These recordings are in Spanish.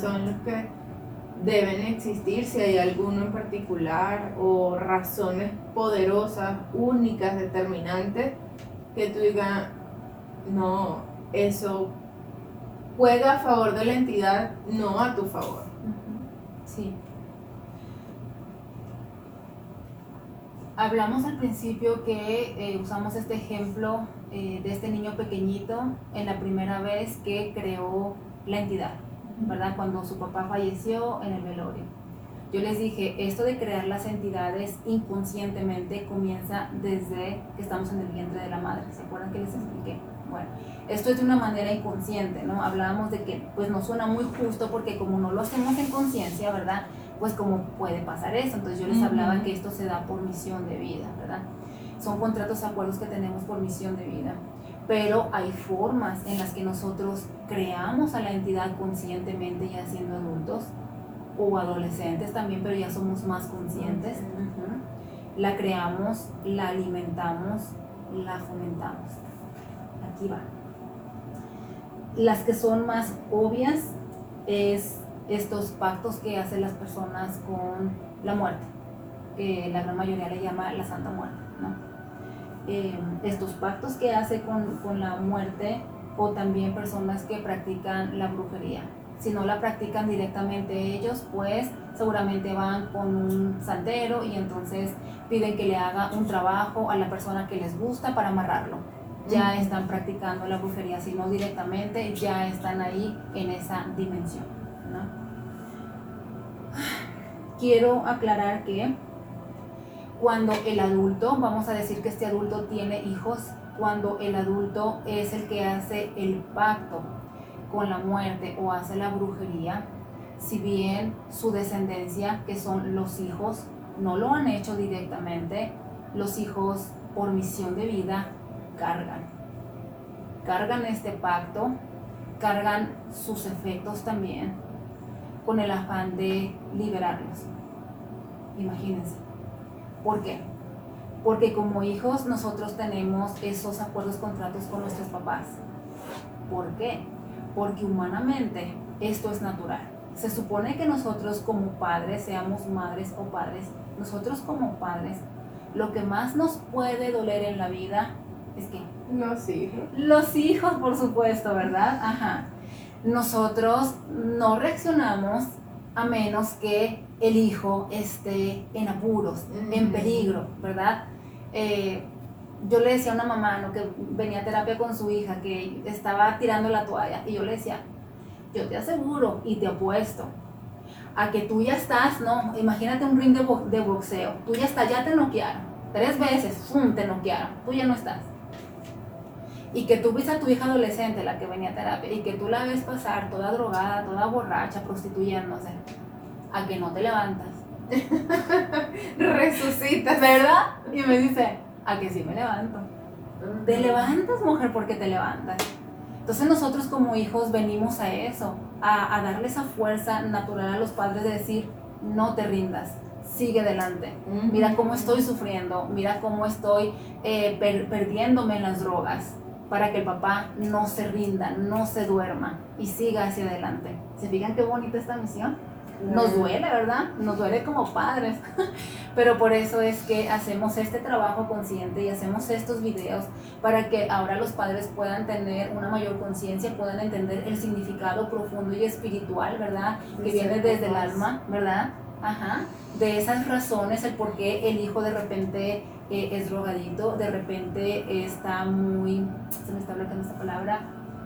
son los que deben existir, si hay alguno en particular o razones poderosas, únicas, determinantes, que tú digas, no, eso juega a favor de la entidad, no a tu favor. Sí. Hablamos al principio que eh, usamos este ejemplo eh, de este niño pequeñito en la primera vez que creó la entidad, ¿verdad? Cuando su papá falleció en el velorio. Yo les dije, esto de crear las entidades inconscientemente comienza desde que estamos en el vientre de la madre. ¿Se acuerdan que les expliqué? Bueno, esto es de una manera inconsciente, ¿no? Hablábamos de que pues nos suena muy justo porque como no lo hacemos en conciencia, ¿verdad? Pues como puede pasar eso. Entonces yo les hablaba que esto se da por misión de vida, ¿verdad? Son contratos, acuerdos que tenemos por misión de vida. Pero hay formas en las que nosotros creamos a la entidad conscientemente ya siendo adultos o adolescentes también, pero ya somos más conscientes. La creamos, la alimentamos, la fomentamos aquí va. Las que son más obvias es estos pactos que hacen las personas con la muerte, que la gran mayoría le llama la Santa Muerte, eh, estos pactos que hace con, con la muerte o también personas que practican la brujería. Si no la practican directamente ellos, pues seguramente van con un santero y entonces piden que le haga un trabajo a la persona que les gusta para amarrarlo ya están practicando la brujería, si no directamente, ya están ahí en esa dimensión. Quiero aclarar que cuando el adulto, vamos a decir que este adulto tiene hijos, cuando el adulto es el que hace el pacto con la muerte o hace la brujería, si bien su descendencia, que son los hijos, no lo han hecho directamente, los hijos por misión de vida cargan. Cargan este pacto, cargan sus efectos también, con el afán de liberarlos. Imagínense. ¿Por qué? Porque como hijos nosotros tenemos esos acuerdos, contratos con nuestros papás. ¿Por qué? Porque humanamente esto es natural. Se supone que nosotros como padres, seamos madres o padres, nosotros como padres, lo que más nos puede doler en la vida es que... Los hijos. Los hijos, por supuesto, ¿verdad? Ajá. Nosotros no reaccionamos a menos que el hijo esté en apuros, en peligro, ¿verdad? Eh, yo le decía a una mamá ¿no? que venía a terapia con su hija que estaba tirando la toalla y yo le decía, yo te aseguro y te apuesto a que tú ya estás, ¿no? Imagínate un ring de, boxeo, tú ya estás, ya te noquearon, tres veces, ¡fum! te noquearon, tú ya no estás y que tú ves a tu hija adolescente, la que venía a terapia, y que tú la ves pasar toda drogada, toda borracha, prostituyéndose, a que no te levantas. Resucitas. ¿Verdad? Y me dice, a que sí me levanto. Te levantas, mujer, porque te levantas. Entonces nosotros como hijos venimos a eso, a, darle esa fuerza natural a los padres de decir, no te rindas, sigue adelante. Mira cómo estoy sufriendo, mira cómo estoy eh, perdiéndome en las drogas para que el papá no se rinda, no se duerma y siga hacia adelante. ¿Se fijan qué bonita esta misión? Nos duele, ¿verdad? Nos duele como padres, pero por eso es que hacemos este trabajo consciente y hacemos estos videos para que ahora los padres puedan tener una mayor conciencia, puedan entender el significado profundo y espiritual, ¿verdad? Que viene desde el alma, ¿verdad? Ajá. De esas razones, el por qué el hijo de repente es drogadito, de repente está muy, se me está bloqueando esta palabra.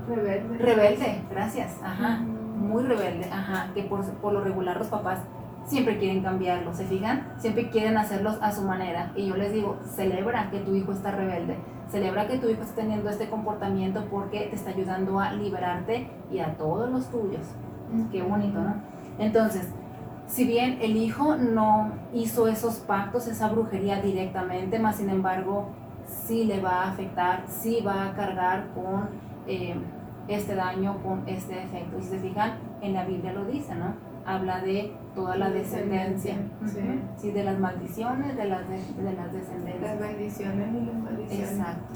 Rebelde. Rebelde, gracias, ajá. Muy rebelde, ajá. Que por, por lo regular los papás siempre quieren cambiarlo, ¿se fijan? Siempre quieren hacerlos a su manera. Y yo les digo, celebra que tu hijo está rebelde, celebra que tu hijo está teniendo este comportamiento porque te está ayudando a liberarte y a todos los tuyos. Qué bonito, ¿no? Entonces, si bien el hijo no hizo esos pactos, esa brujería directamente, más sin embargo, sí le va a afectar, sí va a cargar con eh, este daño, con este efecto. Y si se fijan, en la Biblia lo dice, ¿no? habla de toda la descendencia. Sí. Sí, de las maldiciones, de las, de, de las descendencias. Las bendiciones y las maldiciones. Exacto.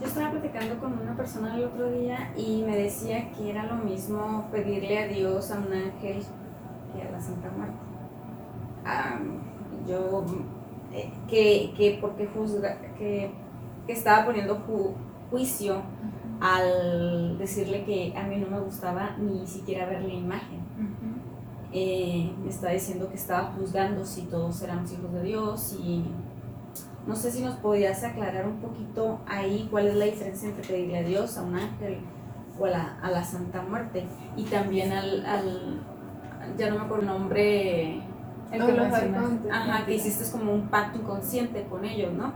Yo estaba platicando con una persona el otro día y me decía que era lo mismo pedirle a Dios a un ángel que a la Santa Muerte. Ah, yo, eh, que, que porque juzga, que, que estaba poniendo ju- juicio al decirle que a mí no me gustaba ni siquiera ver la imagen. Eh, me está diciendo que estaba juzgando si todos éramos hijos de Dios y no sé si nos podías aclarar un poquito ahí cuál es la diferencia entre pedirle a Dios, a un ángel o a la, a la Santa Muerte. Y también al, al- ya no me acuerdo el nombre, El O que los ajá, que hiciste como un pacto inconsciente con ellos, ¿no?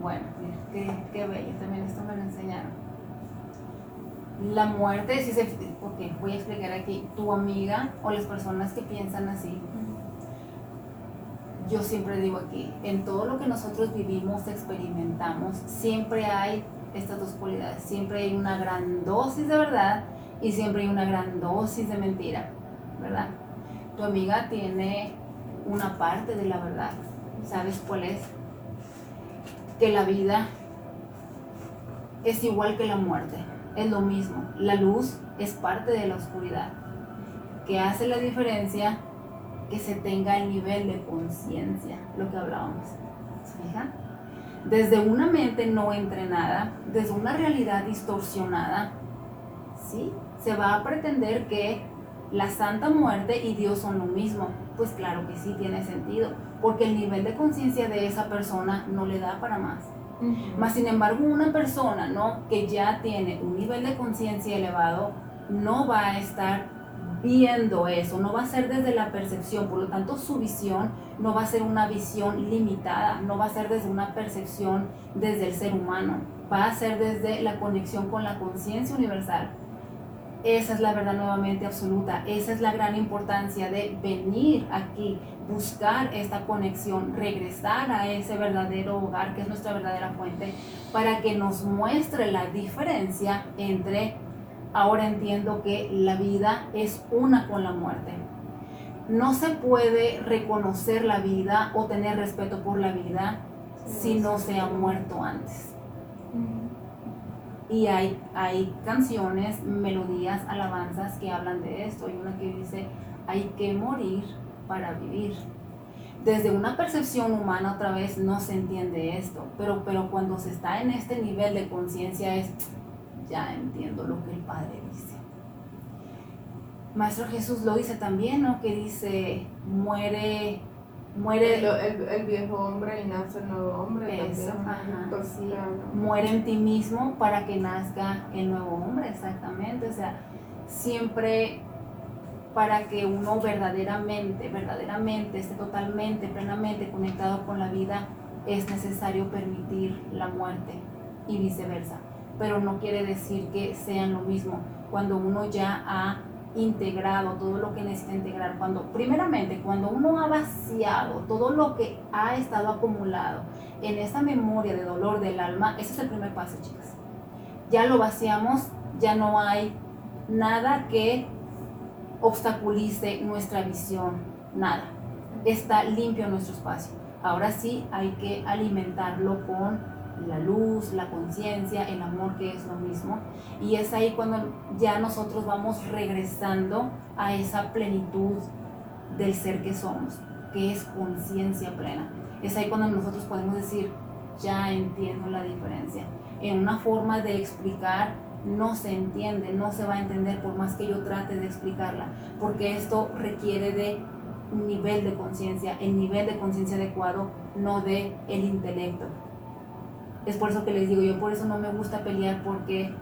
Bueno, mira, qué, qué bello, también esto me lo enseñaron. La muerte, sí se, porque voy a explicar aquí, tu amiga o las personas que piensan así, yo siempre digo aquí, en todo lo que nosotros vivimos, experimentamos, siempre hay estas dos cualidades, siempre hay una gran dosis de verdad y siempre hay una gran dosis de mentira, ¿verdad? Tu amiga tiene una parte de la verdad, ¿sabes cuál es? Que la vida es igual que la muerte, es lo mismo. La luz es parte de la oscuridad. que hace la diferencia? Que se tenga el nivel de conciencia, lo que hablábamos. ¿Se? Desde una mente no entrenada, desde una realidad distorsionada, ¿sí? Se va a pretender que la Santa Muerte y Dios son lo mismo. Pues claro que sí tiene sentido, porque el nivel de conciencia de esa persona no le da para más. Ujú. Más sin embargo, una persona ¿no? que ya tiene un nivel de conciencia elevado no va a estar viendo eso, no va a ser desde la percepción, por lo tanto su visión no va a ser una visión limitada, no va a ser desde una percepción desde el ser humano, va a ser desde la conexión con la conciencia universal. Esa es la verdad nuevamente absoluta, esa es la gran importancia de venir aquí, buscar esta conexión, regresar a ese verdadero hogar que es nuestra verdadera fuente, para que nos muestre la diferencia entre, ahora entiendo que la vida es una con la muerte. No se puede reconocer la vida o tener respeto por la vida si no se ha muerto antes. Y hay, hay canciones, melodías, alabanzas que hablan de esto. Hay una que dice, hay que morir para vivir. Desde una percepción humana otra vez no se entiende esto, pero, pero cuando se está en este nivel de conciencia es, ya entiendo lo que el Padre dice. Maestro Jesús lo dice también, ¿no? Que dice, muere, muere, El, el- el viejo hombre y nace el nuevo hombre. Eso, también. Pues, sí. claro. muere en ti mismo para que nazca el nuevo hombre, exactamente. O sea, siempre para que uno verdaderamente, verdaderamente esté totalmente, plenamente conectado con la vida, es necesario permitir la muerte y viceversa. Pero no quiere decir que sean lo mismo. Cuando uno ya ha integrado todo lo que necesita integrar, cuando primeramente cuando uno ha vaciado todo lo que ha estado acumulado en esa memoria de dolor del alma, ese es el primer paso, chicas. Ya lo vaciamos, ya no hay nada que obstaculice nuestra visión, nada. Está limpio nuestro espacio. Ahora sí hay que alimentarlo con la luz, la conciencia, el amor que es lo mismo. Y es ahí cuando ya nosotros vamos regresando a esa plenitud del ser que somos, que es conciencia plena. Es ahí cuando nosotros podemos decir, ya entiendo la diferencia. En una forma de explicar no se entiende, no se va a entender por más que yo trate de explicarla, porque esto requiere de un nivel de conciencia, el nivel de conciencia adecuado, no de el intelecto. Es por eso que les digo, yo por eso no me gusta pelear porque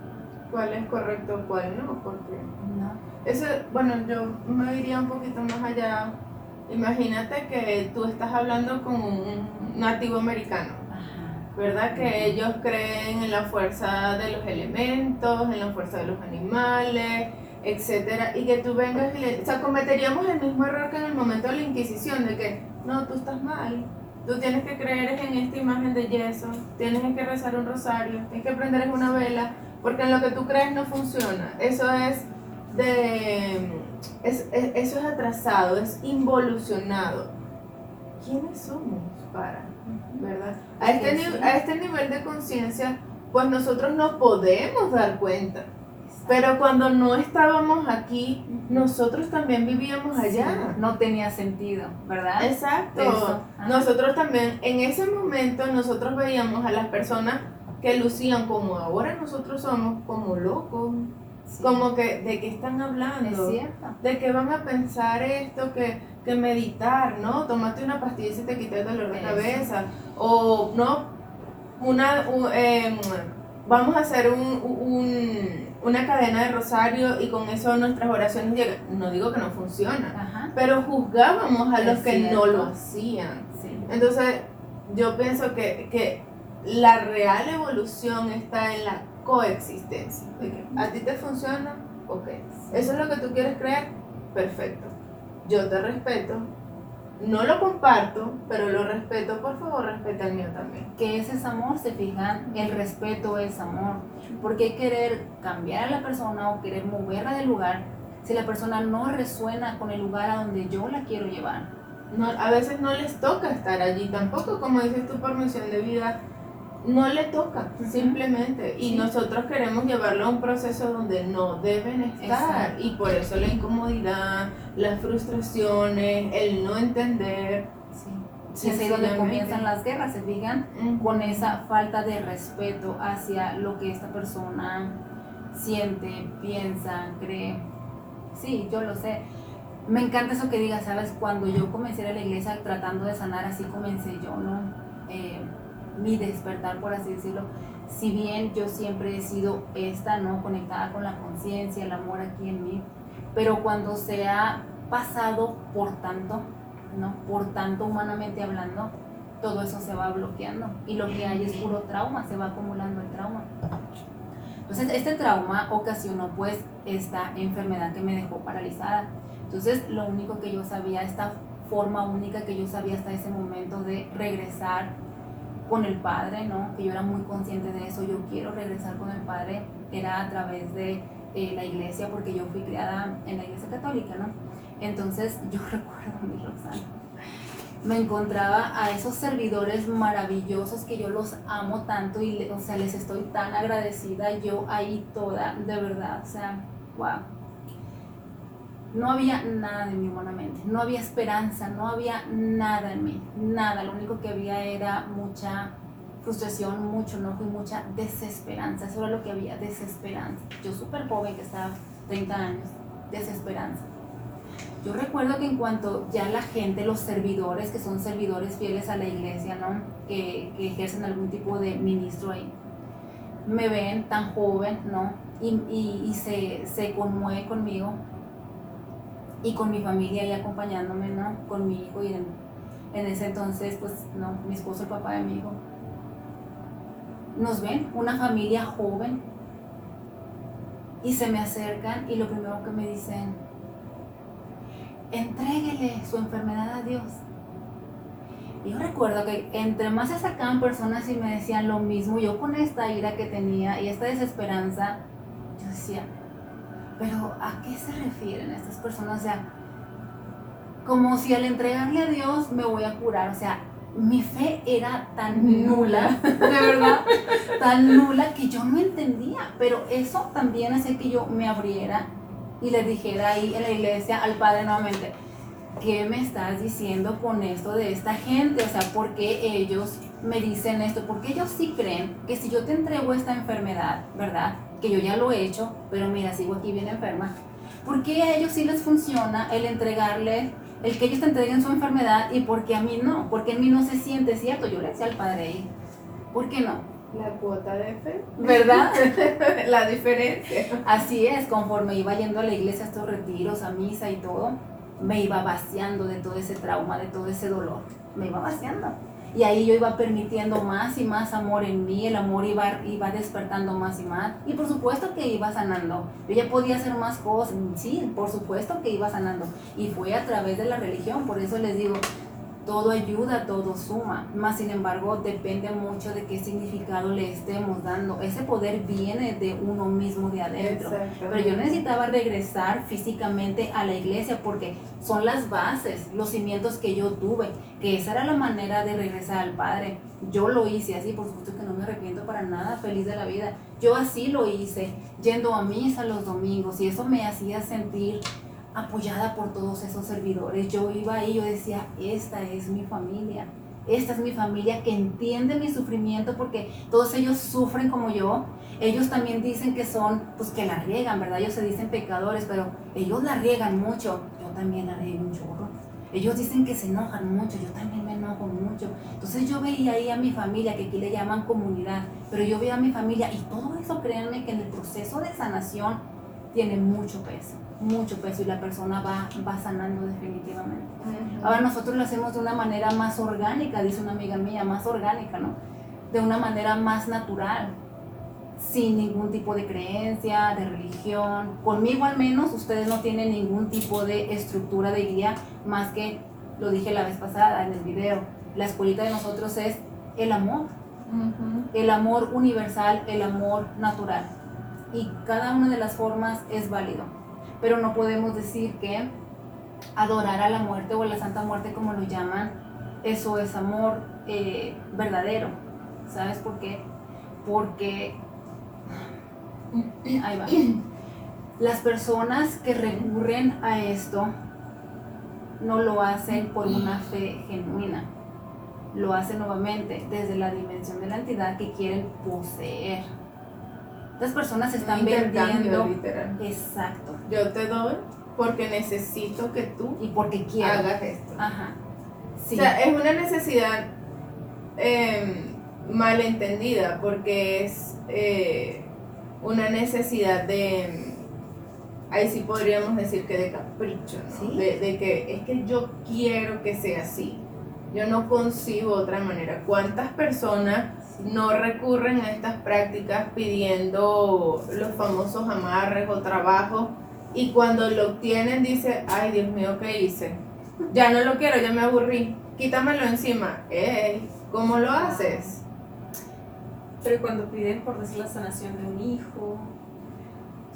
¿Cuál es correcto, cuál no? Porque no. Eso, bueno, yo me iría un poquito más allá. Imagínate que tú estás hablando con un nativo americano. ¿verdad? Que ellos creen en la fuerza de los elementos, en la fuerza de los animales, etcétera, y que tú vengas y le, o sea, cometeríamos el mismo error que en el momento de la Inquisición, de que, no, tú estás mal, tú tienes que creer en esta imagen de yeso, tienes que rezar un rosario, tienes que prender una vela, porque en lo que tú crees no funciona. Eso es de es, es- eso es atrasado, es involucionado. ¿Quiénes somos para? ¿Verdad? A este, a este nivel de conciencia, pues nosotros no podemos dar cuenta. Pero cuando no estábamos aquí, nosotros también vivíamos allá. No tenía sentido, ¿verdad? Exacto. Nosotros también, en ese momento, nosotros veíamos a las personas que lucían como ahora nosotros somos, como locos. Sí. Como que, ¿de qué están Es hablando? cierto. De que van a pensar esto, que, que meditar, ¿no? Tomate una pastilla y se te quita el dolor de Eso. cabeza. O, no, una, u- em, vamos a hacer un, un- una cadena de rosario y con eso nuestras oraciones llegan. No digo que no funciona, Ajá. pero juzgábamos a Es los que no lo hacían. Sí. Entonces, yo pienso que, que la real evolución está en la coexistencia. A ti te funciona, ok. Eso es lo que tú quieres creer, perfecto. Yo te respeto, no lo comparto, pero lo respeto, por favor, respeta el mío también. ¿Qué es ese amor? Se fijan, el respeto es amor. Porque querer cambiar a la persona o querer moverla del lugar si la persona no resuena con el lugar a donde yo la quiero llevar. No, a veces no les toca estar allí tampoco, como dices tú por misión de vida, no le toca, simplemente. Y Sí. nosotros queremos llevarlo a un proceso donde no deben estar. Exacto. Y por eso la incomodidad, las frustraciones, el no entender. Sí. Es ahí donde comienzan las guerras, se fijan, con esa falta de respeto hacia lo que esta persona siente, piensa, cree. Sí, yo lo sé. Me encanta eso que digas, ¿sabes? Cuando yo comencé a la iglesia tratando de sanar, así comencé yo, ¿no? Eh, mi despertar, por así decirlo. Si bien yo siempre he sido esta, ¿no? Conectada con la conciencia, el amor aquí en mí, pero cuando se ha pasado por tanto, ¿no? Por tanto, humanamente hablando, todo eso se va bloqueando y lo que hay es puro trauma, se va acumulando el trauma. Entonces, este trauma ocasionó pues esta enfermedad que me dejó paralizada. Entonces, lo único que yo sabía, esta forma única que yo sabía hasta ese momento de regresar con el Padre, ¿no? Que yo era muy consciente de eso, yo quiero regresar con el Padre, era a través de eh, la iglesia, porque yo fui criada en la iglesia católica, ¿no? Entonces, yo recuerdo mi Roxana me encontraba a esos servidores maravillosos que yo los amo tanto y o sea, les estoy tan agradecida, yo ahí toda, de verdad, o sea, wow. No había nada de mí humanamente, no había esperanza, no había nada en mí, nada, lo único que había era mucha frustración, mucho enojo y mucha desesperanza, eso era lo que había, desesperanza. Yo súper joven que estaba 30 años, desesperanza. Yo recuerdo que en cuanto ya la gente, los servidores, que son servidores fieles a la iglesia, ¿no? Que, que ejercen algún tipo de ministro ahí, me ven tan joven, ¿no? Y, y- y se, se conmueve conmigo y con mi familia ahí acompañándome, ¿no? Con mi hijo y en, en ese entonces, pues, no, mi esposo, el papá de mi hijo. Nos ven, una familia joven, y se me acercan y lo primero que me dicen, entréguele su enfermedad a Dios. Y yo recuerdo que entre más se acercaban personas y me decían lo mismo, yo con esta ira que tenía y esta desesperanza, yo decía, pero ¿a qué se refieren estas personas? O sea, como si al entregarle a Dios me voy a curar, o sea, mi fe era tan nula, de verdad, tan nula que yo no entendía, pero eso también hacía que yo me abriera y le dijera ahí en la iglesia al Padre nuevamente, ¿qué me estás diciendo con esto de esta gente? O sea, ¿por qué ellos me dicen esto? Porque ellos sí creen que si yo te entrego esta enfermedad, ¿verdad? Que yo ya lo he hecho, pero mira, sigo aquí bien enferma. ¿Por qué a ellos sí les funciona el entregarle, el que ellos te entreguen su enfermedad y por qué a mí no? Porque en mí no se siente cierto. Yo le decía al Padre ahí, ¿por qué no? La cuota de fe. ¿Verdad? la diferencia. Así es, conforme iba yendo a la iglesia a estos retiros, a misa y todo, me iba vaciando de todo ese trauma, de todo ese dolor. Me iba vaciando. Y ahí yo iba permitiendo más y más amor en mí, el amor iba, iba despertando más y más. Y por supuesto que iba sanando. Yo ya podía hacer más cosas, sí, por supuesto que iba sanando. Y fue a través de la religión, por eso les digo, todo ayuda, todo suma. Más sin embargo, depende mucho de qué significado le estemos dando. Ese poder viene de uno mismo de adentro. Pero yo necesitaba regresar físicamente a la iglesia porque son las bases, los cimientos que yo tuve, que esa era la manera de regresar al Padre. Yo lo hice así, por supuesto que no me arrepiento para nada, feliz de la vida. Yo así lo hice, yendo a misa los domingos y eso me hacía sentir apoyada por todos esos servidores. Yo iba ahí, yo decía, esta es mi familia, esta es mi familia que entiende mi sufrimiento porque todos ellos sufren como yo. Ellos también dicen que son, pues que la riegan, ¿verdad? Ellos se dicen pecadores, pero ellos la riegan mucho. Yo también la riego un chorro. Ellos dicen que se enojan mucho, yo también me enojo mucho. Entonces yo veía ahí a mi familia, que aquí le llaman comunidad, pero yo veía a mi familia y todo eso, créanme que en el proceso de sanación tiene mucho peso mucho peso y la persona va, va sanando definitivamente. Ahora nosotros lo hacemos de una manera más orgánica, dice una amiga mía, más orgánica, ¿no? De una manera más natural, sin ningún tipo de creencia, de religión. Conmigo al menos ustedes no tienen ningún tipo de estructura de guía, más que, lo dije la vez pasada en el video, la escuelita de nosotros es el amor. El amor universal, el amor natural. Y cada una de las formas es válido pero no podemos decir que adorar a la muerte o a la Santa Muerte como lo llaman, eso es amor eh, verdadero. ¿Sabes por qué? Porque, ahí va, las personas que recurren a esto no lo hacen por una fe genuina, lo hacen nuevamente desde la dimensión de la entidad que quieren poseer las personas están vendiendo. Literal. Exacto. Yo te doy porque necesito que tú y porque quiero. hagas esto. Ajá. Sí. O sea, es una necesidad eh, malentendida porque es eh, una necesidad de, ahí sí podríamos decir que de capricho, ¿no? de, de, que es que yo quiero que sea así. Yo no concibo otra manera. ¿Cuántas personas no recurren a estas prácticas pidiendo los famosos amarres o trabajos y cuando lo obtienen dice, ay Dios mío, ¿qué hice? Ya no lo quiero, ya me aburrí, quítamelo encima. Ey, ¿cómo lo haces? Pero cuando piden por decir la sanación de un hijo,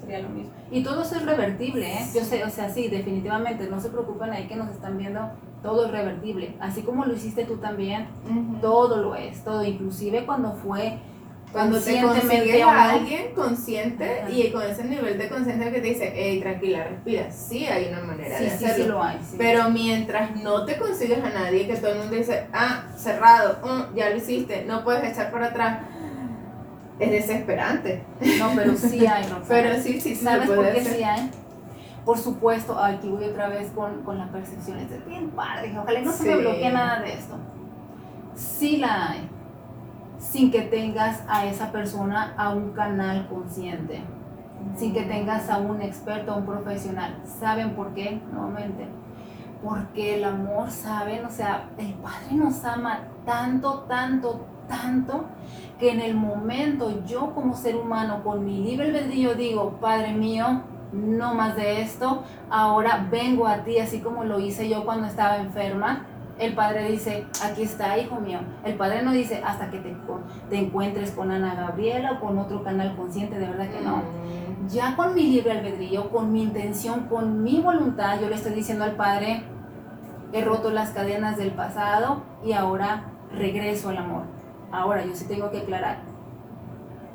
sería lo mismo. Y todo eso es revertible, ¿eh? Yo sé, o sea, sí, definitivamente, no se preocupen ahí que nos están viendo todo es revertible. Así como lo hiciste tú también, todo lo es, todo, inclusive cuando fue cuando te consigues a alguien consciente y con ese nivel de conciencia que te dice, hey, tranquila, respira, sí hay una manera de hacerlo. Sí, lo hay, Pero mientras no te consigues a nadie, que todo el mundo dice, ah, cerrado, mm, ya lo hiciste, no puedes echar por atrás, es desesperante. No, pero sí hay, Pero sí, sí, sí. ¿Sabes por qué sí hay? Por supuesto, aquí voy otra vez con, con la percepción. Es bien padre, ojalá no se me bloquee nada de esto. Sí la hay, sin que tengas a esa persona a un canal consciente, sin que tengas a un experto, a un profesional. ¿Saben por qué? Nuevamente. Porque el amor, ¿saben? O sea, el Padre nos ama tanto, tanto, tanto, que en el momento yo como ser humano, con mi libre albedrío, digo, Padre mío, no más de esto, ahora vengo a ti, así como lo hice yo cuando estaba enferma. El padre dice, aquí está, hijo mío. El padre no dice, hasta que te, te encuentres con Ana Gabriela o con otro canal consciente, de verdad que no. Mm. Ya con mi libre albedrío, con mi intención, con mi voluntad, yo le estoy diciendo al padre, he roto las cadenas del pasado y ahora regreso al amor. Ahora, yo sí tengo que aclarar,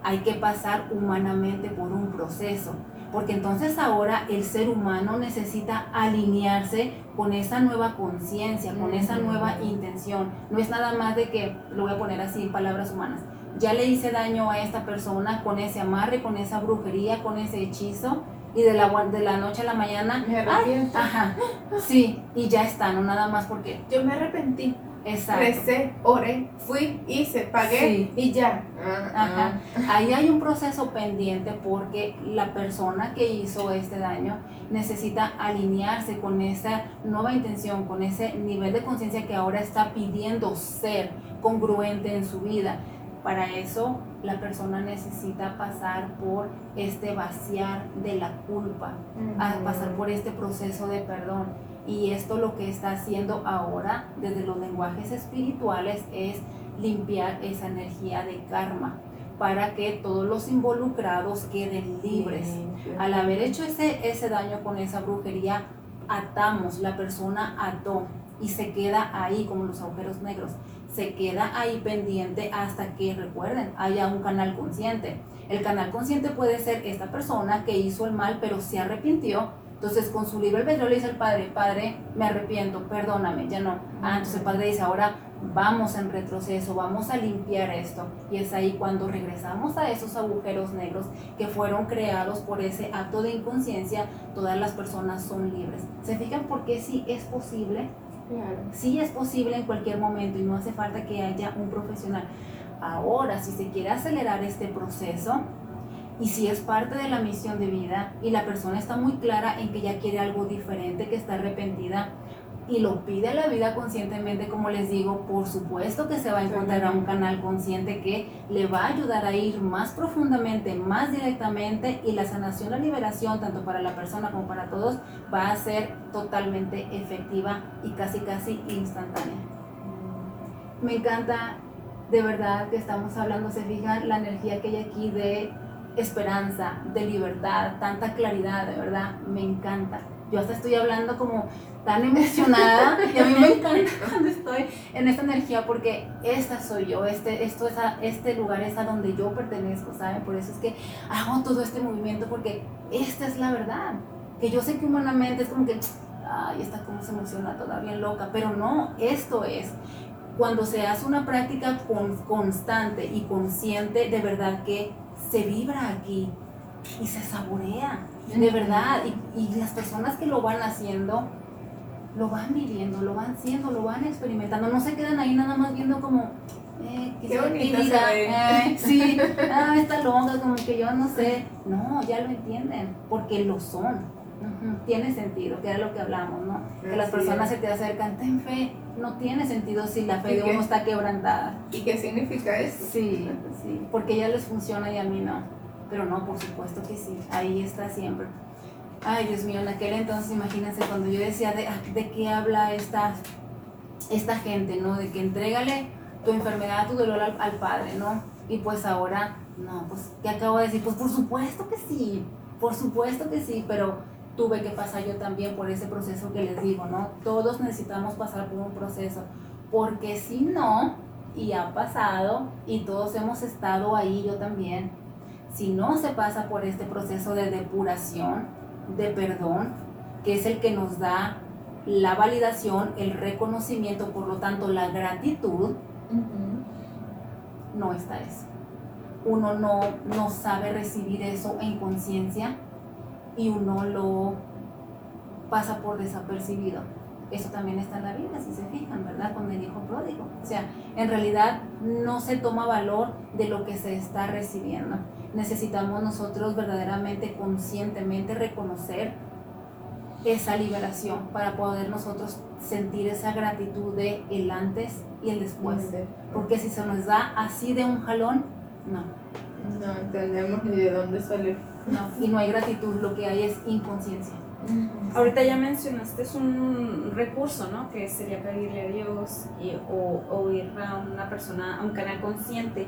hay que pasar humanamente por un proceso porque entonces ahora el ser humano necesita alinearse con esa nueva conciencia, con esa nueva intención. No es nada más de que, lo voy a poner así en palabras humanas, ya le hice daño a esta persona con ese amarre, con esa brujería, con ese hechizo, y de la, de la noche a la mañana, me arrepiento. ajá, sí, y ya está, no nada más porque yo me arrepentí. Exacto. Recé, oré, fui, hice, pagué y ya. Ajá. Ahí hay un proceso pendiente porque la persona que hizo este daño necesita alinearse con esa nueva intención, con ese nivel de conciencia que ahora está pidiendo ser congruente en su vida. Para eso la persona necesita pasar por este vaciar de la culpa, pasar por este proceso de perdón Y esto lo que está haciendo ahora desde los lenguajes espirituales es limpiar esa energía de karma para que todos los involucrados queden libres. Al haber hecho ese, ese daño con esa brujería, atamos, la persona ató y se queda ahí como los agujeros negros. Se queda ahí pendiente hasta que, recuerden, haya un canal consciente. El canal consciente puede ser esta persona que hizo el mal pero se arrepintió entonces, con su libre albedrío le dice al padre, padre, me arrepiento, perdóname, ya no. Ah, entonces el padre dice, ahora vamos en retroceso, vamos a limpiar esto. Y es ahí cuando regresamos a esos agujeros negros que fueron creados por ese acto de inconsciencia, todas las personas son libres. ¿Se fijan por qué sí es posible? Claro. Sí es posible en cualquier momento y no hace falta que haya un profesional. Ahora, si se quiere acelerar este proceso, y si es parte de la misión de vida y la persona está muy clara en que ya quiere algo diferente, que está arrepentida y lo pide a la vida conscientemente, como les digo, por supuesto que se va a encontrar a un canal consciente que le va a ayudar a ir más profundamente, más directamente y la sanación, la liberación, tanto para la persona como para todos, va a ser totalmente efectiva y casi casi instantánea. Me encanta de verdad que estamos hablando, se fijan la energía que hay aquí de esperanza, de libertad, tanta claridad, de verdad, me encanta. Yo hasta estoy hablando como tan emocionada y a mí me encanta cuando estoy en esta energía porque esta soy yo, este, esto es este lugar es a donde yo pertenezco, ¿saben? Por eso es que hago todo este movimiento porque esta es la verdad. Que yo sé que humanamente es como que, ay, esta como se emociona todavía loca, pero no, esto es cuando se hace una práctica con, constante y consciente, de verdad que se vibra aquí y se saborea, de verdad. Y, las personas que lo van haciendo, lo van viviendo, lo van siendo, lo van experimentando. No se quedan ahí nada más viendo como, eh, qué, bonita eh, sí, ah, está longa, como que yo no sé. No, ya lo entienden, porque lo son. Tiene sentido, que era lo que hablamos, ¿no? que las personas se te acercan, ten fe, no tiene sentido si la fe de uno está quebrantada. ¿Y qué significa eso? Sí, sí, porque ya les funciona y a mí no. Pero no, por supuesto que sí, ahí está siempre. Ay, Dios mío, en aquel entonces, imagínense, cuando yo decía de, ah, de qué habla esta, esta gente, ¿no? De que entrégale tu enfermedad, tu dolor al, al Padre, ¿no? Y pues ahora, no, pues, ¿qué acabo de decir? Pues por supuesto que sí, por supuesto que sí, pero tuve que pasar yo también por ese proceso que les digo, ¿no? Todos necesitamos pasar por un proceso, porque si no, y ha pasado, y todos hemos estado ahí, yo también, si no se pasa por este proceso de depuración, de perdón, que es el que nos da la validación, el reconocimiento, por lo tanto la gratitud, no está eso. Uno no, no sabe recibir eso en conciencia y uno lo pasa por desapercibido. Eso también está en la Biblia, si se fijan, ¿verdad? Con el hijo pródigo. O sea, en realidad no se toma valor de lo que se está recibiendo. Necesitamos nosotros verdaderamente, conscientemente reconocer esa liberación para poder nosotros sentir esa gratitud de el antes y el después. Porque si se nos da así de un jalón, no. No entendemos ni de dónde sale no, y no hay gratitud, lo que hay es inconsciencia. Ahorita ya mencionaste es un recurso, ¿no? Que sería pedirle a Dios y, o, ir a una persona, a un canal consciente.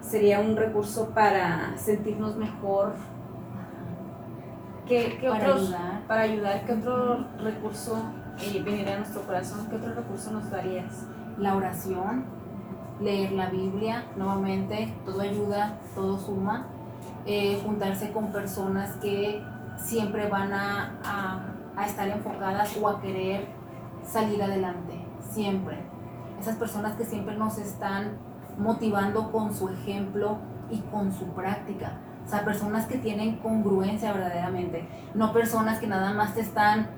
Sería un recurso para sentirnos mejor. ¿Qué, qué para ayudar. Para ayudar, ¿qué otro recurso eh, veniría a nuestro corazón? ¿Qué otro recurso nos darías? La oración, leer la Biblia, nuevamente, todo ayuda, todo suma eh, juntarse con personas que siempre van a, a, estar enfocadas o a querer salir adelante, siempre. Esas personas que siempre nos están motivando con su ejemplo y con su práctica. O sea, personas que tienen congruencia verdaderamente, no personas que nada más te están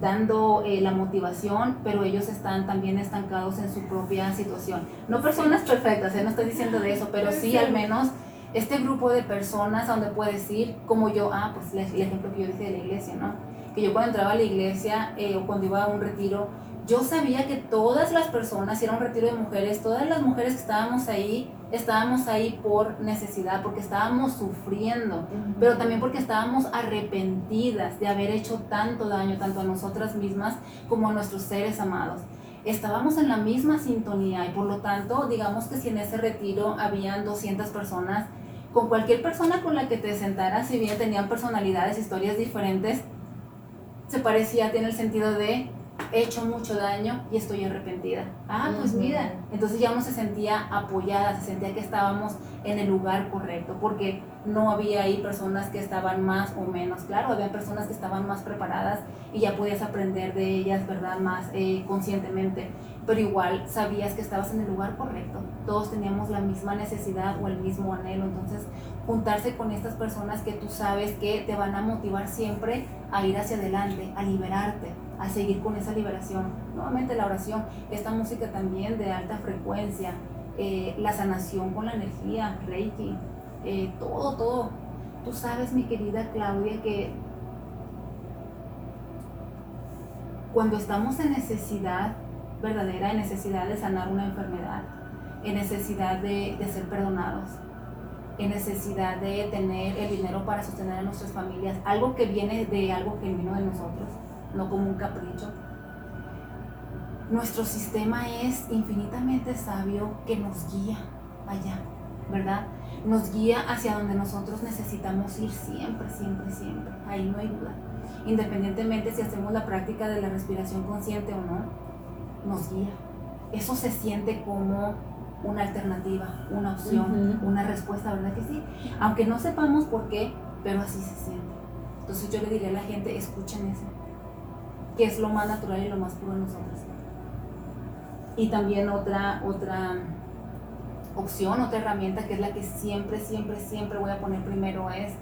dando eh, la motivación, pero ellos están también estancados en su propia situación. No personas perfectas, ¿eh? no estoy diciendo de eso, pero sí al menos Este grupo de personas a donde puedes ir, como yo, ah, pues el ejemplo que yo dije de la iglesia, ¿no? Que yo cuando entraba a la iglesia eh, o cuando iba a un retiro, yo sabía que todas las personas, si era un retiro de mujeres, todas las mujeres que estábamos ahí, estábamos ahí por necesidad, porque estábamos sufriendo, pero también porque estábamos arrepentidas de haber hecho tanto daño, tanto a nosotras mismas como a nuestros seres amados. Estábamos en la misma sintonía y por lo tanto, digamos que si en ese retiro habían 200 personas, con cualquier persona con la que te sentaras, si bien tenían personalidades, historias diferentes, se parecía, tiene el sentido de he hecho mucho daño y estoy arrepentida. Ah, pues mira, entonces ya uno se sentía apoyada, se sentía que estábamos en el lugar correcto, porque no había ahí personas que estaban más o menos, claro, había personas que estaban más preparadas y ya podías aprender de ellas, ¿verdad? Más eh, conscientemente, pero igual sabías que estabas en el lugar correcto, todos teníamos la misma necesidad o el mismo anhelo, entonces juntarse con estas personas que tú sabes que te van a motivar siempre a ir hacia adelante, a liberarte a seguir con esa liberación. Nuevamente la oración, esta música también de alta frecuencia, eh, la sanación con la energía, Reiki, eh, todo, todo. Tú sabes, mi querida Claudia, que cuando estamos en necesidad verdadera, en necesidad de sanar una enfermedad, en necesidad de, de ser perdonados, en necesidad de tener el dinero para sostener a nuestras familias, algo que viene de algo genuino de nosotros, no como un capricho. Nuestro sistema es infinitamente sabio que nos guía allá, ¿verdad? Nos guía hacia donde nosotros necesitamos ir siempre, siempre, siempre. Ahí no hay duda. Independientemente si hacemos la práctica de la respiración consciente o no, nos guía. Eso se siente como una alternativa, una opción, una respuesta, ¿verdad que sí? Aunque no sepamos por qué, pero así se siente. Entonces yo le diría a la gente, escuchen eso que es lo más natural y lo más puro en nosotros. Y también otra, otra opción, otra herramienta que es la que siempre, siempre, siempre voy a poner primero es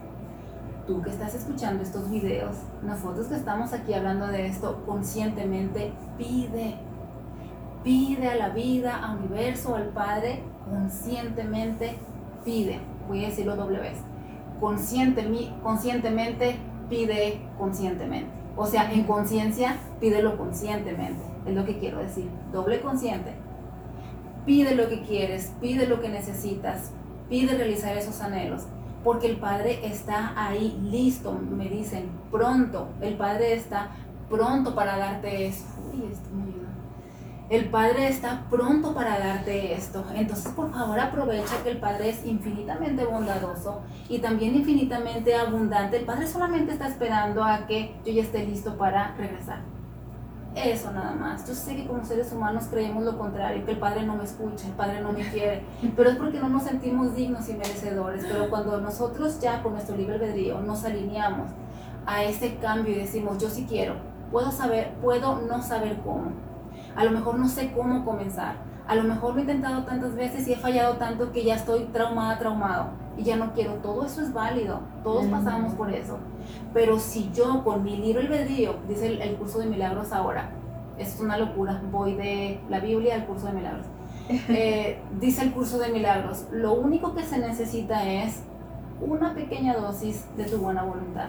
tú que estás escuchando estos videos, nosotros que estamos aquí hablando de esto conscientemente, pide, pide a la vida, al universo, al Padre, conscientemente pide. Voy a decirlo doble vez. conscientemente pide conscientemente. O sea, en conciencia, pídelo conscientemente, es lo que quiero decir, doble consciente. Pide lo que quieres, pide lo que necesitas, pide realizar esos anhelos, porque el Padre está ahí listo, me dicen, pronto, el Padre está pronto para darte eso. Uy, esto el Padre está pronto para darte esto. Entonces, por favor, aprovecha que el Padre es infinitamente bondadoso y también infinitamente abundante. El Padre solamente está esperando a que yo ya esté listo para regresar. Eso nada más. Yo sé que como seres humanos creemos lo contrario, que el Padre no me escucha, el Padre no me quiere, pero es porque no nos sentimos dignos y merecedores. Pero cuando nosotros ya con nuestro libre albedrío nos alineamos a ese cambio y decimos, yo sí quiero, puedo saber, puedo no saber cómo a lo mejor no sé cómo comenzar. A lo mejor lo he intentado tantas veces y he fallado tanto que ya estoy traumada, traumado. Y ya no quiero. Todo eso es válido. Todos pasamos por eso. Pero si yo con mi libro albedrío, dice el, curso de milagros ahora, es una locura. Voy de la Biblia al curso de milagros. Eh, dice el curso de milagros, lo único que se necesita es una pequeña dosis de tu buena voluntad.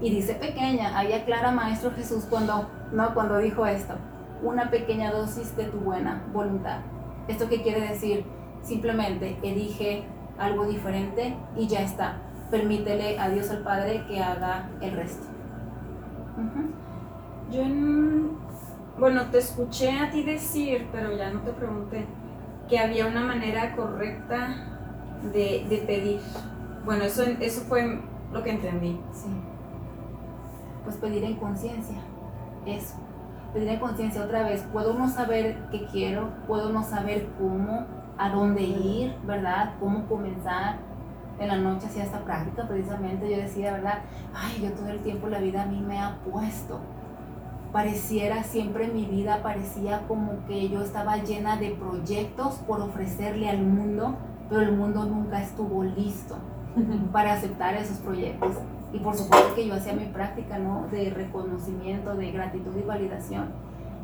Y dice pequeña, ahí aclara Maestro Jesús cuando, no, cuando dijo esto una pequeña dosis de tu buena voluntad. ¿Esto qué quiere decir? Simplemente elige algo diferente y ya está. Permítele a Dios al Padre que haga el resto. Yo bueno, te escuché a ti decir, pero ya no te pregunté, que había una manera correcta de, de pedir. Bueno, eso, eso fue lo que entendí. Sí. Pues pedir en conciencia. Eso pedir conciencia otra vez, puedo no saber qué quiero, puedo no saber cómo, a dónde ir, ¿verdad? Cómo comenzar. En la noche hacía esta práctica precisamente, yo decía, ¿verdad? Ay, yo todo el tiempo la vida a mí me ha puesto. Pareciera siempre mi vida parecía como que yo estaba llena de proyectos por ofrecerle al mundo, pero el mundo nunca estuvo listo para aceptar esos proyectos. Y por supuesto que yo hacía mi práctica, ¿no? De reconocimiento, de gratitud y validación.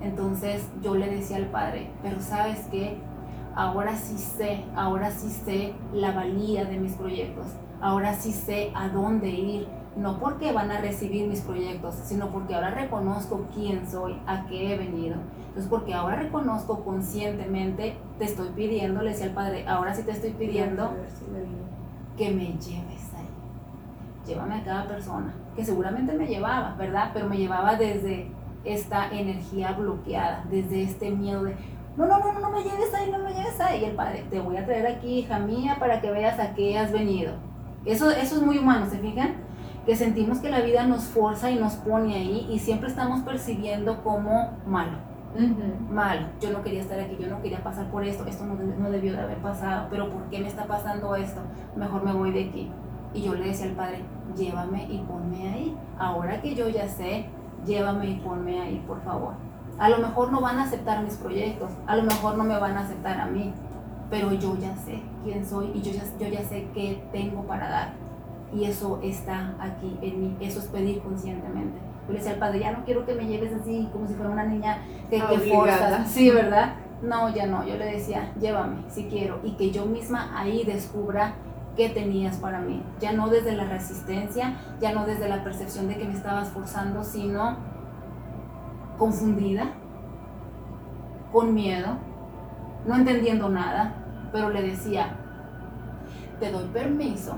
Entonces yo le decía al Padre, pero sabes qué, ahora sí sé, ahora sí sé la valía de mis proyectos, ahora sí sé a dónde ir, no porque van a recibir mis proyectos, sino porque ahora reconozco quién soy, a qué he venido. Entonces, porque ahora reconozco conscientemente, te estoy pidiendo, le decía al Padre, ahora sí te estoy pidiendo que me lleves. Llévame a cada persona, que seguramente me llevaba, ¿verdad? Pero me llevaba desde esta energía bloqueada, desde este miedo de, no, no, no, no me lleves ahí, no me lleves ahí. Y el Padre, te voy a traer aquí, hija mía, para que veas a qué has venido. Eso, eso es muy humano, ¿se fijan? Que sentimos que la vida nos forza y nos pone ahí y siempre estamos percibiendo como malo mal, yo no quería estar aquí, yo no quería pasar por esto, esto no, no, debió de haber pasado, pero ¿por qué me está pasando esto? Mejor me voy de aquí. Y yo le decía al Padre, llévame y ponme ahí. Ahora que yo ya sé, llévame y ponme ahí, por favor. A lo mejor no van a aceptar mis proyectos, a lo mejor no me van a aceptar a mí, pero yo ya sé quién soy y yo ya, yo ya sé qué tengo para dar. Y eso está aquí en mí, eso es pedir conscientemente. Yo le decía al padre, ya no quiero que me lleves así como si fuera una niña que, que forza. Sí, ¿verdad? No, ya no. Yo le decía, llévame si quiero. Y que yo misma ahí descubra qué tenías para mí. Ya no desde la resistencia, ya no desde la percepción de que me estabas forzando, sino confundida, con miedo, no entendiendo nada, pero le decía, te doy permiso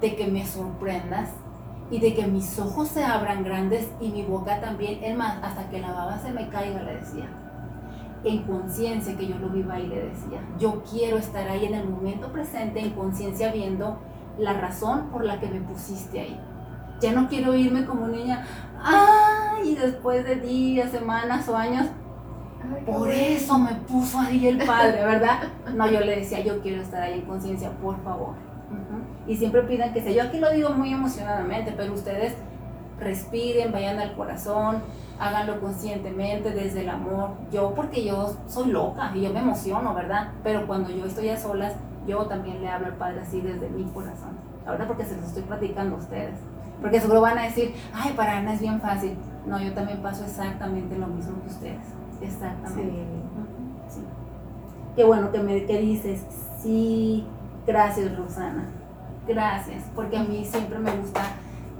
de que me sorprendas y de que mis ojos se abran grandes y mi boca también, es más, hasta que la baba se me caiga, le decía. En conciencia que yo lo viva y le decía, yo quiero estar ahí en el momento presente, en conciencia viendo la razón por la que me pusiste ahí. Ya no quiero irme como niña, ay, y después de días, semanas o años, por eso me puso ahí el padre, ¿verdad? No, yo le decía, yo quiero estar ahí en conciencia, por favor y siempre pidan que sea. Yo aquí lo digo muy emocionadamente, pero ustedes respiren, vayan al corazón, háganlo conscientemente desde el amor. Yo, porque yo soy loca y yo me emociono, ¿verdad? Pero cuando yo estoy a solas, yo también le hablo al Padre así desde mi corazón. Ahora porque se los estoy platicando a ustedes. Porque seguro van a decir, ay, para Ana es bien fácil. No, yo también paso exactamente lo mismo que ustedes. Exactamente. Sí. Qué bueno que me que dices, sí, gracias Rosana gracias, porque a mí siempre me gusta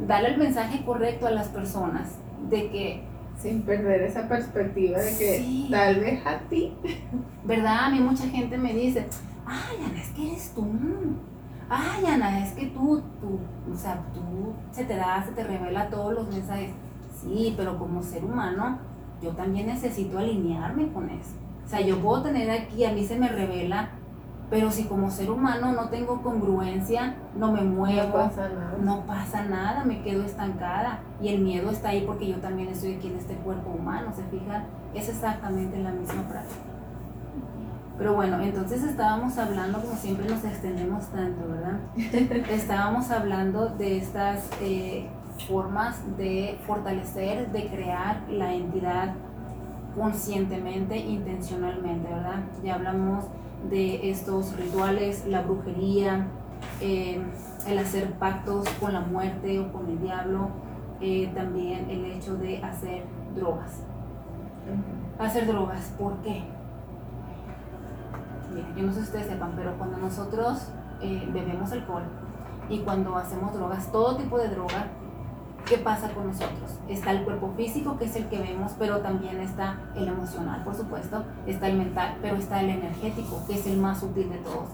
darle el mensaje correcto a las personas de que... Sin perder esa perspectiva de que tal vez a ti. ¿Verdad? A mí mucha gente me dice, ay Ana, es que eres tú. Ay Ana, es que tú, tú, o sea, tú se te da, se te revela todos los mensajes. Sí, pero como ser humano, yo también necesito alinearme con eso. O sea, yo puedo tener aquí, a mí se me revela pero si como ser humano no tengo congruencia, no me muevo, no pasa, nada. no pasa nada, me quedo estancada. Y el miedo está ahí porque yo también estoy aquí en este cuerpo humano, ¿se fijan? Es exactamente la misma práctica. Pero bueno, entonces estábamos hablando, como siempre nos extendemos tanto, ¿verdad? estábamos hablando de estas eh, formas de fortalecer, de crear la entidad conscientemente, intencionalmente, ¿verdad? Ya hablamos de estos rituales, la brujería, eh, el hacer pactos con la muerte o con el diablo, eh, también el hecho de hacer drogas. Hacer drogas, ¿por qué? Miren, yo no sé si ustedes sepan, pero cuando nosotros eh, bebemos alcohol y cuando hacemos drogas, todo tipo de droga, ¿qué pasa con nosotros? Está el cuerpo físico, que es el que vemos, pero también está el emocional, por supuesto, está el mental, pero está el energético, que es el más útil de todos.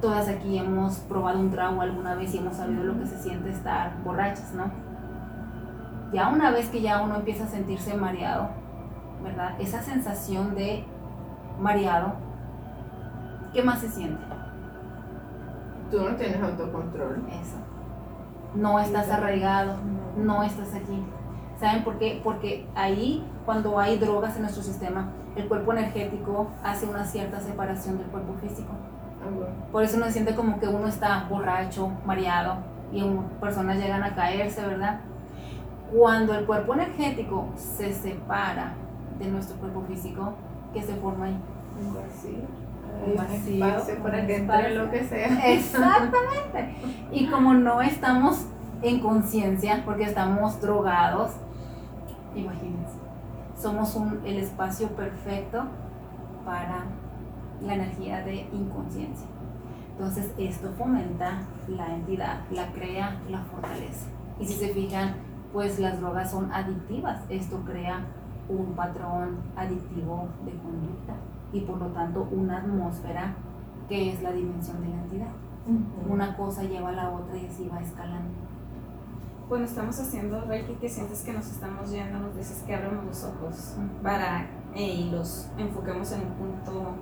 Todas aquí hemos probado un trago alguna vez y hemos sabido lo que se siente estar borrachas, ¿no? Ya una vez que ya uno empieza a sentirse mareado, ¿verdad? Esa sensación de mareado, ¿qué más se siente? Tú no tienes autocontrol. Eso no estás arraigado, no estás aquí. ¿Saben por qué? Porque ahí, cuando hay drogas en nuestro sistema, el cuerpo energético hace una cierta separación del cuerpo físico. Por eso uno siente como que uno está borracho, mareado, y personas llegan a caerse, ¿verdad? Cuando el cuerpo energético se separa de nuestro cuerpo físico, ¿qué se forma ahí? Un vacío vacío, para que entre lo que sea. Exactamente. Y como no estamos en conciencia, porque estamos drogados, imagínense, somos un, el espacio perfecto para la energía de inconsciencia. Entonces esto fomenta la entidad, la crea, la fortalece. Y si se fijan, pues las drogas son adictivas. Esto crea un patrón adictivo de conducta y por lo tanto una atmósfera que es la dimensión de la entidad. Una cosa lleva a la otra y así va escalando. Cuando estamos haciendo Reiki, que sientes que nos estamos yendo, nos dices que abramos los ojos para eh, y los enfoquemos en un punto,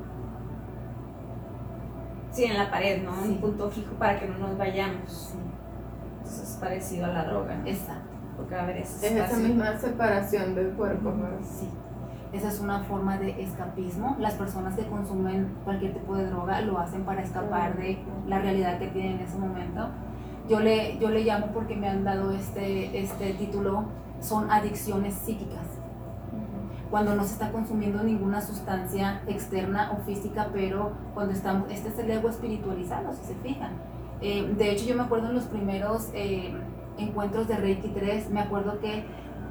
sí, en la pared, ¿no? En un punto fijo para que no nos vayamos. Eso es parecido a la droga. Exacto. Porque a ver, es esa misma separación del cuerpo. Sí. Esa es una forma de escapismo. Las personas que consumen cualquier tipo de droga lo hacen para escapar de la realidad que tienen en ese momento. Yo le, yo le llamo porque me han dado este, este título, son adicciones psíquicas. Cuando no se está consumiendo ninguna sustancia externa o física, pero cuando estamos, este es el ego espiritualizado, si se fijan. Eh, de hecho, yo me acuerdo en los primeros eh, encuentros de Reiki 3, me acuerdo que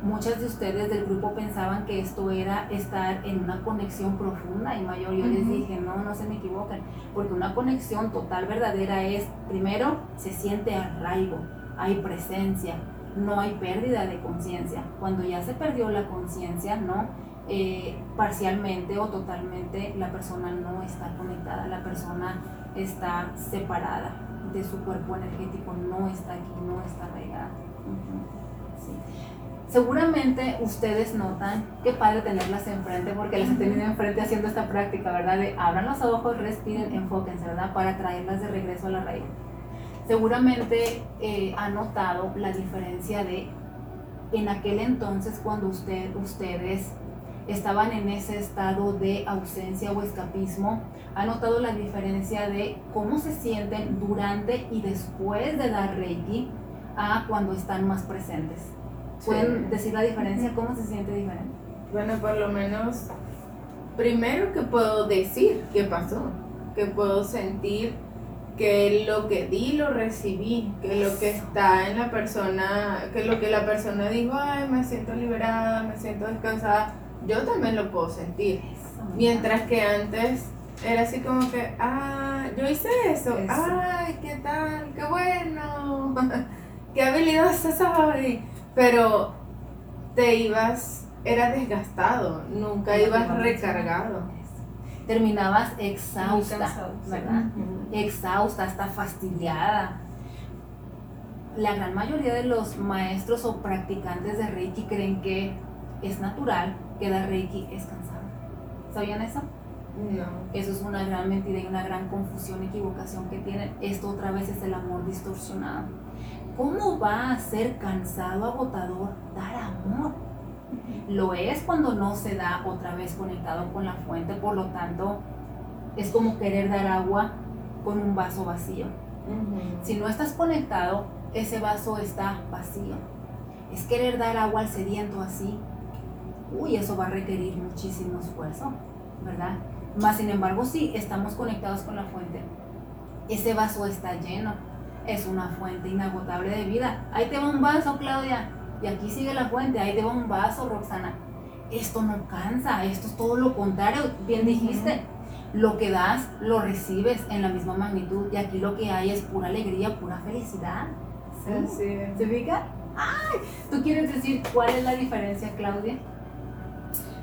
muchas de ustedes del grupo pensaban que esto era estar en una conexión profunda y mayor. Yo les dije, no, no se me equivoquen, porque una conexión total verdadera es, primero, se siente arraigo, hay presencia, no hay pérdida de conciencia. Cuando ya se perdió la conciencia, ¿no? Eh, parcialmente o totalmente la persona no está conectada, la persona está separada de su cuerpo energético, no está aquí, no está arraigada. Seguramente ustedes notan qué padre tenerlas enfrente porque las he tenido enfrente haciendo esta práctica, ¿verdad? De abran los ojos, respiren, enfóquense, ¿verdad? Para traerlas de regreso a la raíz. Seguramente eh, han notado la diferencia de en aquel entonces cuando usted, ustedes estaban en ese estado de ausencia o escapismo, ha notado la diferencia de cómo se sienten durante y después de dar Reiki a cuando están más presentes. ¿Pueden decir la diferencia? ¿Cómo se siente diferente? Bueno, por lo menos, primero que puedo decir qué pasó, que puedo sentir que lo que di lo recibí, que lo que está en la persona, que lo que la persona dijo, ay, me siento liberada, me siento descansada, yo también lo puedo sentir. Mientras que antes era así como que, ah, yo hice eso, ay, qué tal, qué bueno, qué habilidad soy pero te ibas, era desgastado, nunca ibas recargado. Terminabas exhausta, ¿verdad? Exhausta, hasta fastidiada. La gran mayoría de los maestros o practicantes de Reiki creen que es natural que dar Reiki es cansado. ¿Sabían eso? No. Eso es una gran mentira y una gran confusión, equivocación que tienen. Esto otra vez es el amor distorsionado ¿Cómo va a ser cansado, agotador dar amor? Lo es cuando no se da otra vez conectado con la fuente, por lo tanto, es como querer dar agua con un vaso vacío. Si no estás conectado, ese vaso está vacío. Es querer dar agua al sediento así. Uy, eso va a requerir muchísimo esfuerzo, ¿verdad? Más sin embargo, si estamos conectados con la fuente, ese vaso está lleno es una fuente inagotable de vida. Ahí te va un vaso, Claudia. Y aquí sigue la fuente, ahí te va un vaso, Roxana. Esto no cansa, esto es todo lo contrario. Bien dijiste, lo que das, lo recibes en la misma magnitud. Y aquí lo que hay es pura alegría, pura felicidad. ¿Sí? ¿Se fija? ¡Ay! ¿Tú quieres decir cuál es la diferencia, Claudia?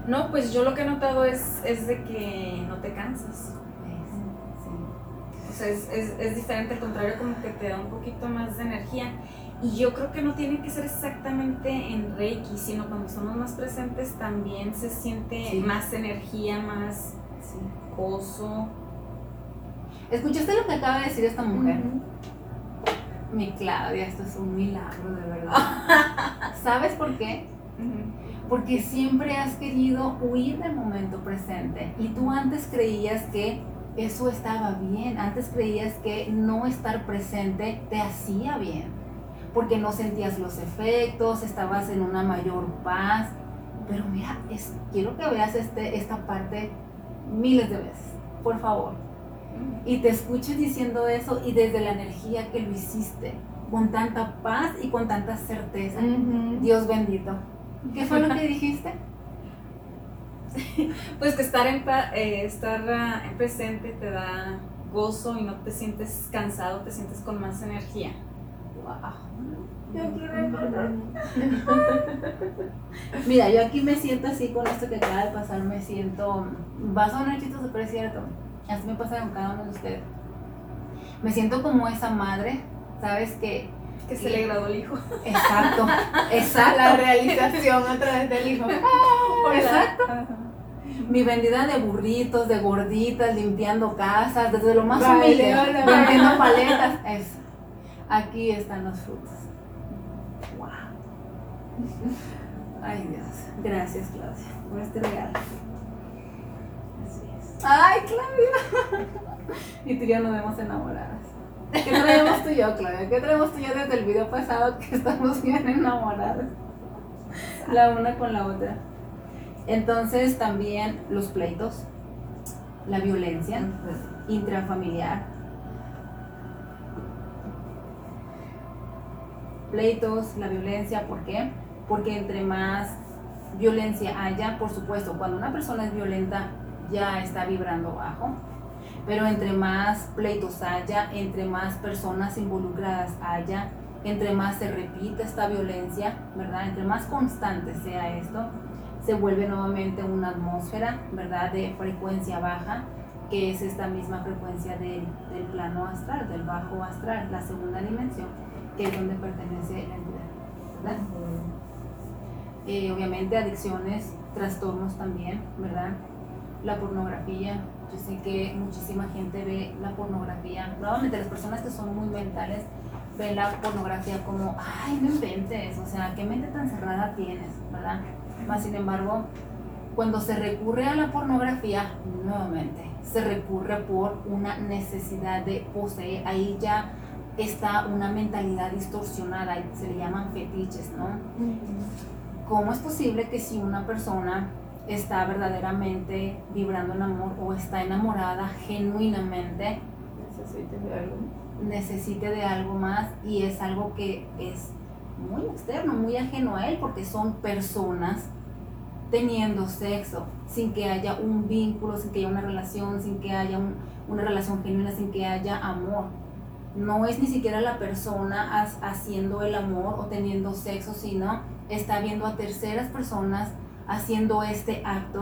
No, pues yo lo que he notado es, es de que no te cansas es, es, es, diferente, al contrario, como que te da un poquito más de energía. Y yo creo que no tiene que ser exactamente en Reiki, sino cuando somos más presentes también se siente más energía, más gozo. ¿Escuchaste lo que acaba de decir esta mujer? Mi Claudia, esto es un milagro, de verdad. ¿Sabes por qué? Porque siempre has querido huir del momento presente y tú antes creías que eso estaba bien. Antes creías que no estar presente te hacía bien, porque no sentías los efectos, estabas en una mayor paz. Pero mira, es, quiero que veas este, esta parte miles de veces, por favor. Y te escuches diciendo eso y desde la energía que lo hiciste, con tanta paz y con tanta certeza. Dios bendito. ¿Qué fue lo que dijiste? Pues que estar en, pa- eh, estar ah, en presente te da gozo y no te sientes cansado, te sientes con más energía. Yo quiero Mira, yo aquí me siento así con esto que acaba de pasar, me siento, va a sonar chistoso, pero es cierto, así me pasa con cada uno de ustedes. Me siento como esa madre, ¿sabes? Que, Que se le graduó el hijo. exacto, la exacto, realización a través del hijo. exacto. Mi vendida de burritos, de gorditas, limpiando casas, desde lo más Vale, humilde, vale, vendiendo paletas, eso. Aquí están los frutos. Wow. Ay Dios, gracias Claudia por este regalo. Así es. Ay Claudia. Y tú y yo nos vemos enamoradas. ¿Qué traemos tú y yo, Claudia? ¿Qué traemos tú y yo desde el video pasado que estamos bien enamoradas? La una con la otra. Entonces también los pleitos, la violencia intrafamiliar. Pleitos, la violencia, ¿por qué? Porque entre más violencia haya, por supuesto, cuando una persona es violenta ya está vibrando bajo, pero entre más pleitos haya, entre más personas involucradas haya, entre más se repite esta violencia, ¿verdad? Entre más constante sea esto, se vuelve nuevamente una atmósfera, ¿verdad? De frecuencia baja, que es esta misma frecuencia del, del plano astral, del bajo astral, la segunda dimensión, que es donde pertenece la entidad, ¿verdad? Eh, obviamente adicciones, trastornos también, ¿verdad? La pornografía, yo sé que muchísima gente ve la pornografía, nuevamente las personas que son muy mentales ven la pornografía como, ay, no inventes, o sea, qué mente tan cerrada tienes, ¿verdad? Más sin embargo, cuando se recurre a la pornografía, nuevamente, se recurre por una necesidad de poseer, ahí ya está una mentalidad distorsionada, se le llaman fetiches, ¿no? ¿Cómo es posible que si una persona está verdaderamente vibrando en amor o está enamorada genuinamente, Necesitas de algo. necesite de algo más y es algo que es muy externo, muy ajeno a él, porque son personas teniendo sexo sin que haya un vínculo, sin que haya una relación, sin que haya un- una relación genuina, sin que haya amor. No es ni siquiera la persona haciendo el amor o teniendo sexo, sino está viendo a terceras personas haciendo este acto.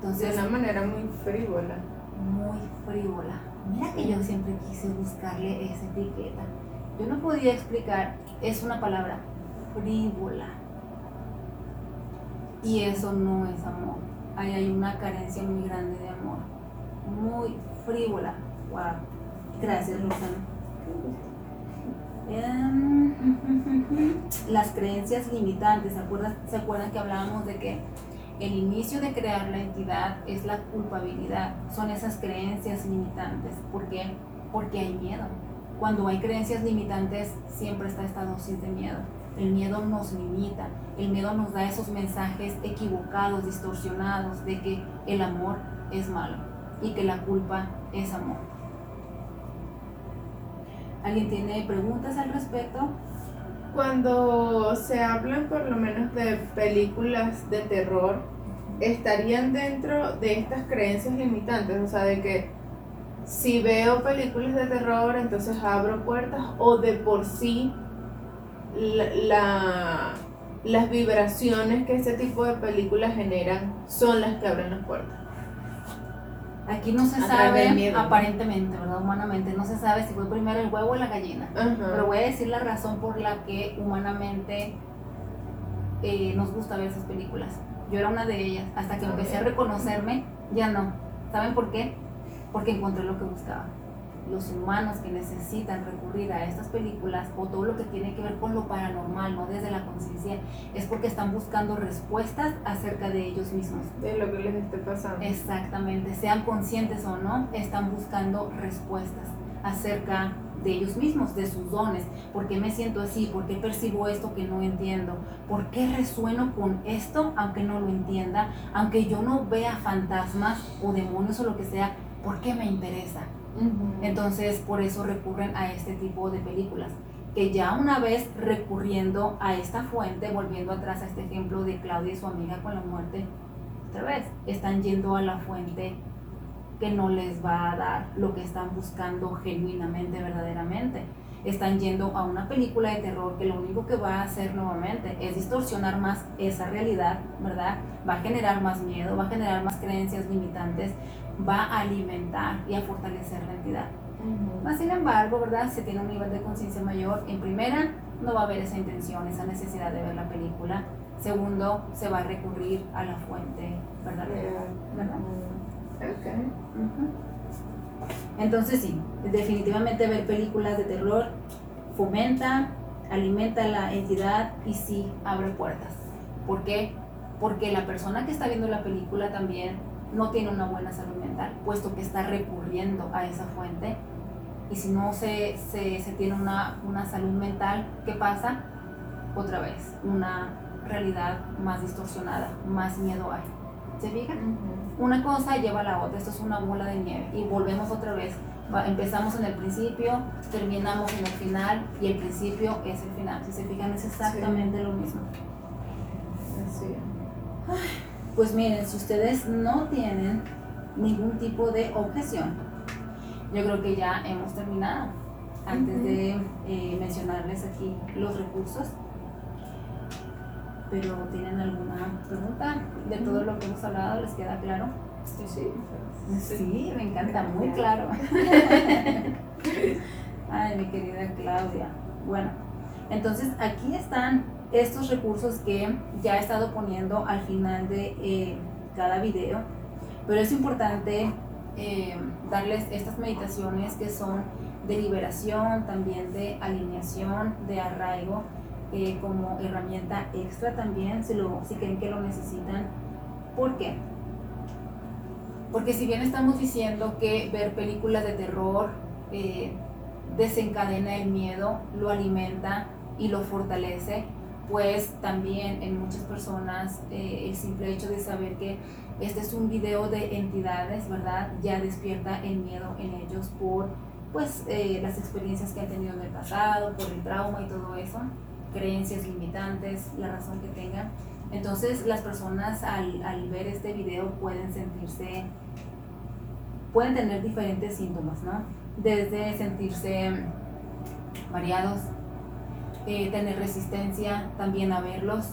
De Entonces, una manera muy frívola. muy frívola. Mira que yo siempre quise buscarle esa etiqueta. Yo no podía explicar, es una palabra frívola. Y eso no es amor. Ahí hay una carencia muy grande de amor. Muy frívola. Wow. Gracias, Rosana. Em, Las creencias limitantes, ¿se acuerdan, ¿se acuerdan que hablábamos de que el inicio de crear la entidad es la culpabilidad? Son esas creencias limitantes. ¿Por qué? Porque hay miedo. Cuando hay creencias limitantes, siempre está esta dosis de miedo. El miedo nos limita, el miedo nos da esos mensajes equivocados, distorsionados, de que el amor es malo y que la culpa es amor. ¿Alguien tiene preguntas al respecto? Cuando se hablan por lo menos de películas de terror, estarían dentro de estas creencias limitantes, o sea, de que si veo películas de terror, entonces abro puertas, o de por sí la, la- las vibraciones que ese tipo de películas generan son las que abren las puertas. Aquí no se sabe, aparentemente, ¿verdad? Humanamente, no se sabe si fue primero el huevo o la gallina. Pero voy a decir la razón por la que humanamente eh, nos gusta ver esas películas. Yo era una de ellas. Hasta que empecé a reconocerme, ya no. ¿Saben por qué? Porque encontré lo que buscaba. Los humanos que necesitan recurrir a estas películas o todo lo que tiene que ver con lo paranormal, no desde la conciencia, es porque están buscando respuestas acerca de ellos mismos. De lo que les esté pasando. Exactamente, sean conscientes o no, están buscando respuestas acerca de ellos mismos, de sus dones. ¿Por qué me siento así? ¿Por qué percibo esto que no entiendo? ¿Por qué resueno con esto aunque no lo entienda? Aunque yo no vea fantasmas o demonios o lo que sea, ¿por qué me interesa? Entonces, por eso recurren a este tipo de películas. Que ya una vez recurriendo a esta fuente, volviendo atrás a este ejemplo de Claudia y su amiga con la muerte, otra vez, están yendo a la fuente que no les va a dar lo que están buscando genuinamente, verdaderamente. Están yendo a una película de terror que lo único que va a hacer nuevamente es distorsionar más esa realidad, ¿verdad? Va a generar más miedo, va a generar más creencias limitantes, va a alimentar y a fortalecer la entidad. Más sin embargo, ¿verdad? Si tiene un nivel de conciencia mayor, en primera, no va a haber esa intención, esa necesidad de ver la película. Segundo, se va a recurrir a la fuente verdadera. ¿verdad? Okay. Entonces sí, definitivamente ver películas de terror fomenta, alimenta la entidad y sí abre puertas. ¿Por qué? Porque la persona que está viendo la película también no tiene una buena salud mental, puesto que está recurriendo a esa fuente. Y si no se, se, se tiene una, una salud mental, ¿qué pasa? Otra vez, una realidad más distorsionada, más miedo hay. ¿Se fijan? Una cosa lleva a la otra, esto es una bola de nieve y volvemos otra vez. Empezamos en el principio, terminamos en el final y el principio es el final. Si se fijan, es exactamente lo mismo. Así es. Pues miren, si ustedes no tienen ningún tipo de objeción, yo creo que ya hemos terminado. Antes de eh, mencionarles aquí los recursos. Pero ¿tienen alguna pregunta de todo lo que hemos hablado? ¿Les queda claro? Sí, sí. Sí, me encanta, muy claro. Ay, mi querida Claudia. Bueno, entonces aquí están estos recursos que ya he estado poniendo al final de eh, cada video, pero es importante eh, darles estas meditaciones que son de liberación, también de alineación, de arraigo, eh, como herramienta extra también, si, lo, si creen que lo necesitan. ¿Por qué? Porque si bien estamos diciendo que ver películas de terror desencadena el miedo, lo alimenta y lo fortalece, pues también en muchas personas eh, el simple hecho de saber que este es un video de entidades, ¿verdad? Ya despierta el miedo en ellos por pues eh, las experiencias que han tenido en el pasado, por el trauma y todo eso, creencias limitantes, la razón que tengan. Entonces las personas al, al ver este video pueden sentirse, pueden tener diferentes síntomas, ¿no? Desde sentirse mareados, eh, tener resistencia también a verlos,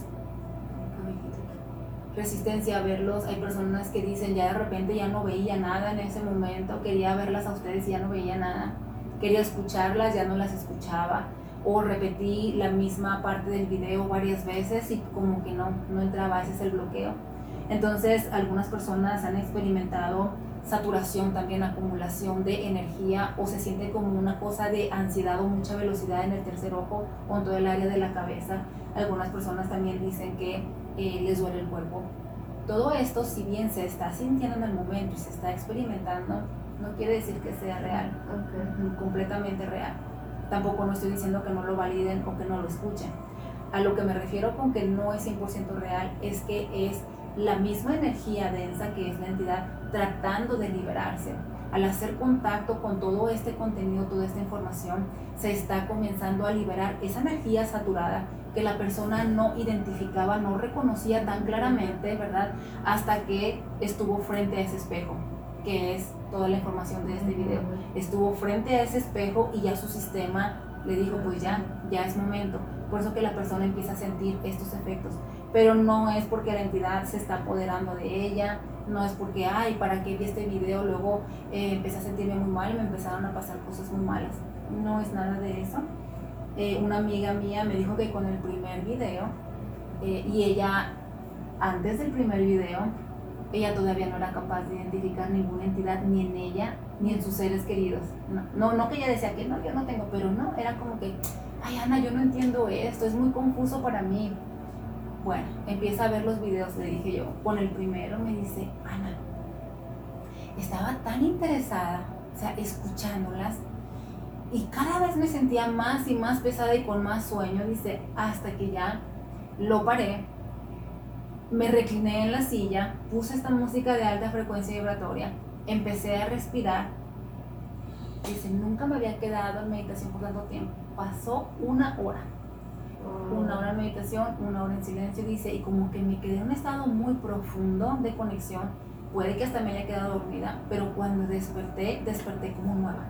resistencia a verlos, hay personas que dicen ya de repente ya no veía nada en ese momento, quería verlas a ustedes y ya no veía nada, quería escucharlas, ya no las escuchaba, o repetí la misma parte del video varias veces y como que no, no entraba, ese es el bloqueo. Entonces algunas personas han experimentado saturación, también acumulación de energía o se siente como una cosa de ansiedad o mucha velocidad en el tercer ojo o en todo el área de la cabeza. Algunas personas también dicen que eh, les duele el cuerpo. Todo esto, si bien se está sintiendo en el momento y se está experimentando, no quiere decir que sea real, completamente real. Tampoco no estoy diciendo que no lo validen o que no lo escuchen. A lo que me refiero con que no es 100% real es que es la misma energía densa que es la entidad tratando de liberarse. Al hacer contacto con todo este contenido, toda esta información, se está comenzando a liberar esa energía saturada que la persona no identificaba, no reconocía tan claramente, ¿verdad? Hasta que estuvo frente a ese espejo, que es toda la información de este video. Estuvo frente a ese espejo y ya su sistema le dijo, pues ya, ya es momento. Por eso que la persona empieza a sentir estos efectos. Pero no es porque la entidad se está apoderando de ella, no es porque, ay, ¿para qué vi este video? Luego eh, empecé a sentirme muy mal y me empezaron a pasar cosas muy malas. No es nada de eso. Eh, una amiga mía me dijo que con el primer video, eh, y ella, antes del primer video, ella todavía no era capaz de identificar ninguna entidad ni en ella ni en sus seres queridos. No, no, no que ella decía que no, yo no tengo, pero no, era como que, ay Ana, yo no entiendo esto, es muy confuso para mí. Bueno, empieza a ver los videos, le dije yo, con el primero me dice, Ana, estaba tan interesada, o sea, escuchándolas, y cada vez me sentía más y más pesada y con más sueño, dice, hasta que ya lo paré, me recliné en la silla, puse esta música de alta frecuencia vibratoria, empecé a respirar. Dice, nunca me había quedado en meditación por tanto tiempo. Pasó una hora. Una hora en meditación, una hora en silencio, dice, y como que me quedé en un estado muy profundo de conexión, puede que hasta me haya quedado dormida, pero cuando desperté, desperté como nueva.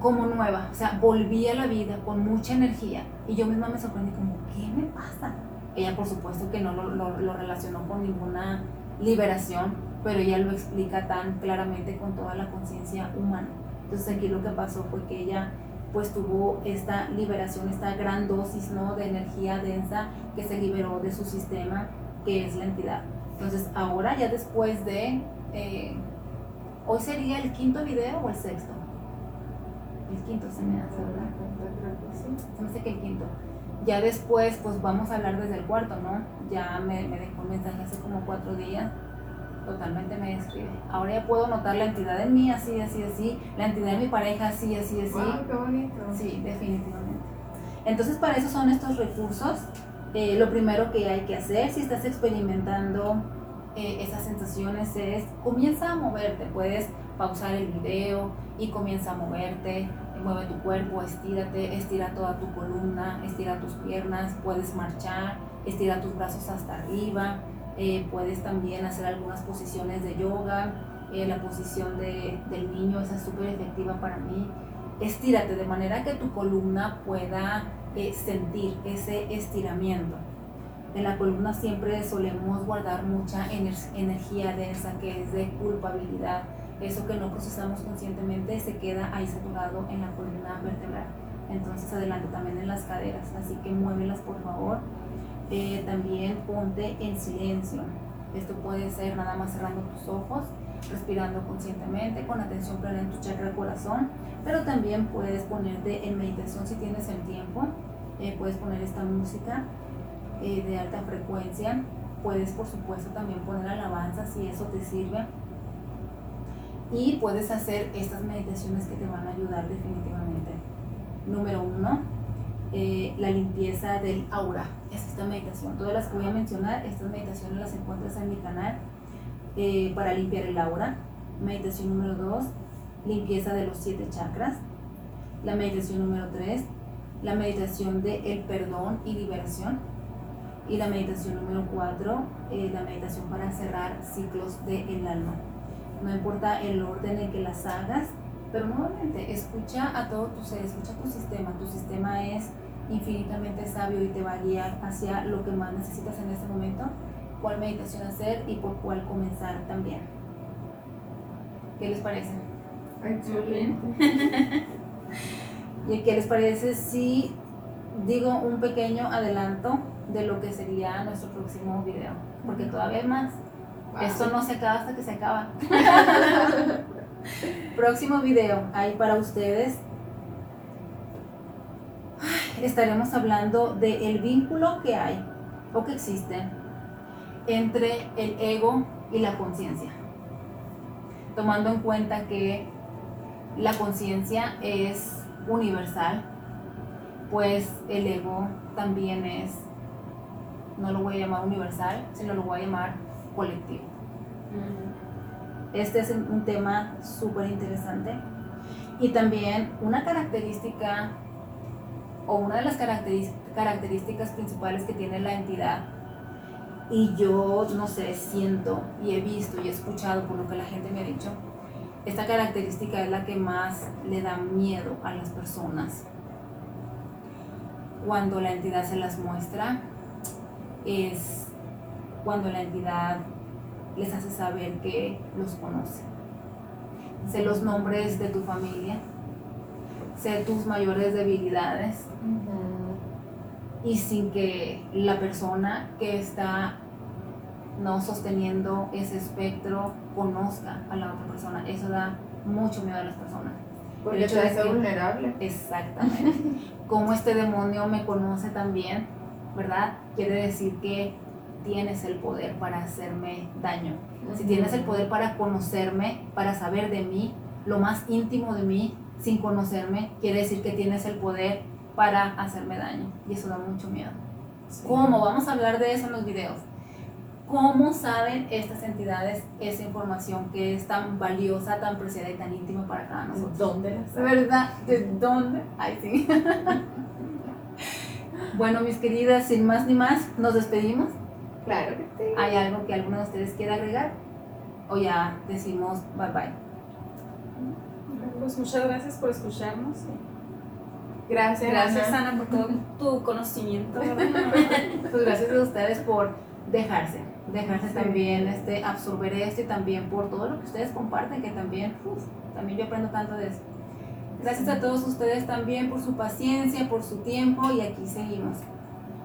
Como nueva, o sea, volví a la vida con mucha energía y yo misma me sorprendí como, ¿qué me pasa? Ella por supuesto que no lo, lo, lo relacionó con ninguna liberación, pero ella lo explica tan claramente con toda la conciencia humana. Entonces aquí lo que pasó fue que ella pues tuvo esta liberación, esta gran dosis ¿no? de energía densa que se liberó de su sistema, que es la entidad. Entonces ahora ya después de, eh, hoy sería el quinto video o el sexto. El quinto se me hace, ¿verdad? Se me hace que el quinto. Ya después, pues vamos a hablar desde el cuarto, ¿no? Ya me, me dejó un mensaje hace como cuatro días totalmente me describe. Ahora ya puedo notar la entidad en mí, así, así, así, la entidad de mi pareja, así, así, así. Wow, qué bonito. Sí, definitivamente. Entonces, para eso son estos recursos. Eh, lo primero que hay que hacer si estás experimentando eh, esas sensaciones es comienza a moverte. Puedes pausar el video y comienza a moverte. Mueve tu cuerpo, estírate, estira toda tu columna, estira tus piernas, puedes marchar, estira tus brazos hasta arriba, eh, puedes también hacer algunas posiciones de yoga, eh, la posición de, del niño, esa es súper efectiva para mí. Estírate de manera que tu columna pueda eh, sentir ese estiramiento. En la columna siempre solemos guardar mucha energía densa que es de culpabilidad. Eso que no procesamos conscientemente se queda ahí saturado en la columna vertebral. Entonces adelante también en las caderas, así que muévelas por favor eh, también ponte en silencio. Esto puede ser nada más cerrando tus ojos, respirando conscientemente, con atención plena en tu chakra corazón, pero también puedes ponerte en meditación si tienes el tiempo. Eh, puedes poner esta música eh, de alta frecuencia. Puedes, por supuesto, también poner alabanza si eso te sirve. Y puedes hacer estas meditaciones que te van a ayudar definitivamente. Número uno, eh, la limpieza del aura. Es esta meditación. Todas las que voy a mencionar, estas meditaciones las encuentras en mi canal eh, para limpiar el aura. Meditación número 2, limpieza de los siete chakras. La meditación número 3, la meditación de el perdón y liberación. Y la meditación número 4, eh, la meditación para cerrar ciclos del alma. No importa el orden en que las hagas, pero nuevamente, escucha a todo tu ser, escucha tu sistema. Tu sistema es infinitamente sabio y te va a guiar hacia lo que más necesitas en este momento, cuál meditación hacer y por cuál comenzar también. ¿Qué les parece? Excelente. ¿Y qué les parece si digo un pequeño adelanto de lo que sería nuestro próximo video? Porque todavía hay más. Esto no se acaba hasta que se acaba. Próximo video hay para ustedes. Estaremos hablando del vínculo que hay o que existe entre el ego y la conciencia. Tomando en cuenta que la conciencia es universal, pues el ego también es, no lo voy a llamar universal, sino lo voy a llamar colectivo. Este es un tema súper interesante. Y también una característica o una de las características principales que tiene la entidad, y yo no sé, siento y he visto y he escuchado por lo que la gente me ha dicho, esta característica es la que más le da miedo a las personas. Cuando la entidad se las muestra, es cuando la entidad les hace saber que los conoce. Sé los nombres de tu familia, sé tus mayores debilidades y sin que la persona que está no sosteniendo ese espectro conozca a la otra persona. Eso da mucho miedo a las personas. Porque te hace vulnerable. Exactamente. Como este demonio me conoce también, ¿verdad? Quiere decir que tienes el poder para hacerme daño. Si tienes el poder para conocerme, para saber de mí, lo más íntimo de mí, sin conocerme, quiere decir que tienes el poder para hacerme daño. Y eso da mucho miedo. ¿Cómo? Vamos a hablar de eso en los videos. ¿Cómo saben estas entidades esa información que es tan valiosa, tan preciada y tan íntima para cada nosotros? ¿Dónde ¿Verdad? ¿De dónde? Ay, sí. Bueno, mis queridas, sin más ni más, nos despedimos. Claro que sí. ¿Hay algo que alguno de ustedes quiera agregar? O ya decimos bye bye. Pues muchas gracias por escucharnos. Gracias, Gracias, Ana. Ana, por todo tu conocimiento. Pues gracias a ustedes por dejarse, dejarse Sí. también este, absorber esto y también por todo lo que ustedes comparten, que también, uf, también yo aprendo tanto de eso. Gracias a todos ustedes también por su paciencia, por su tiempo y aquí seguimos.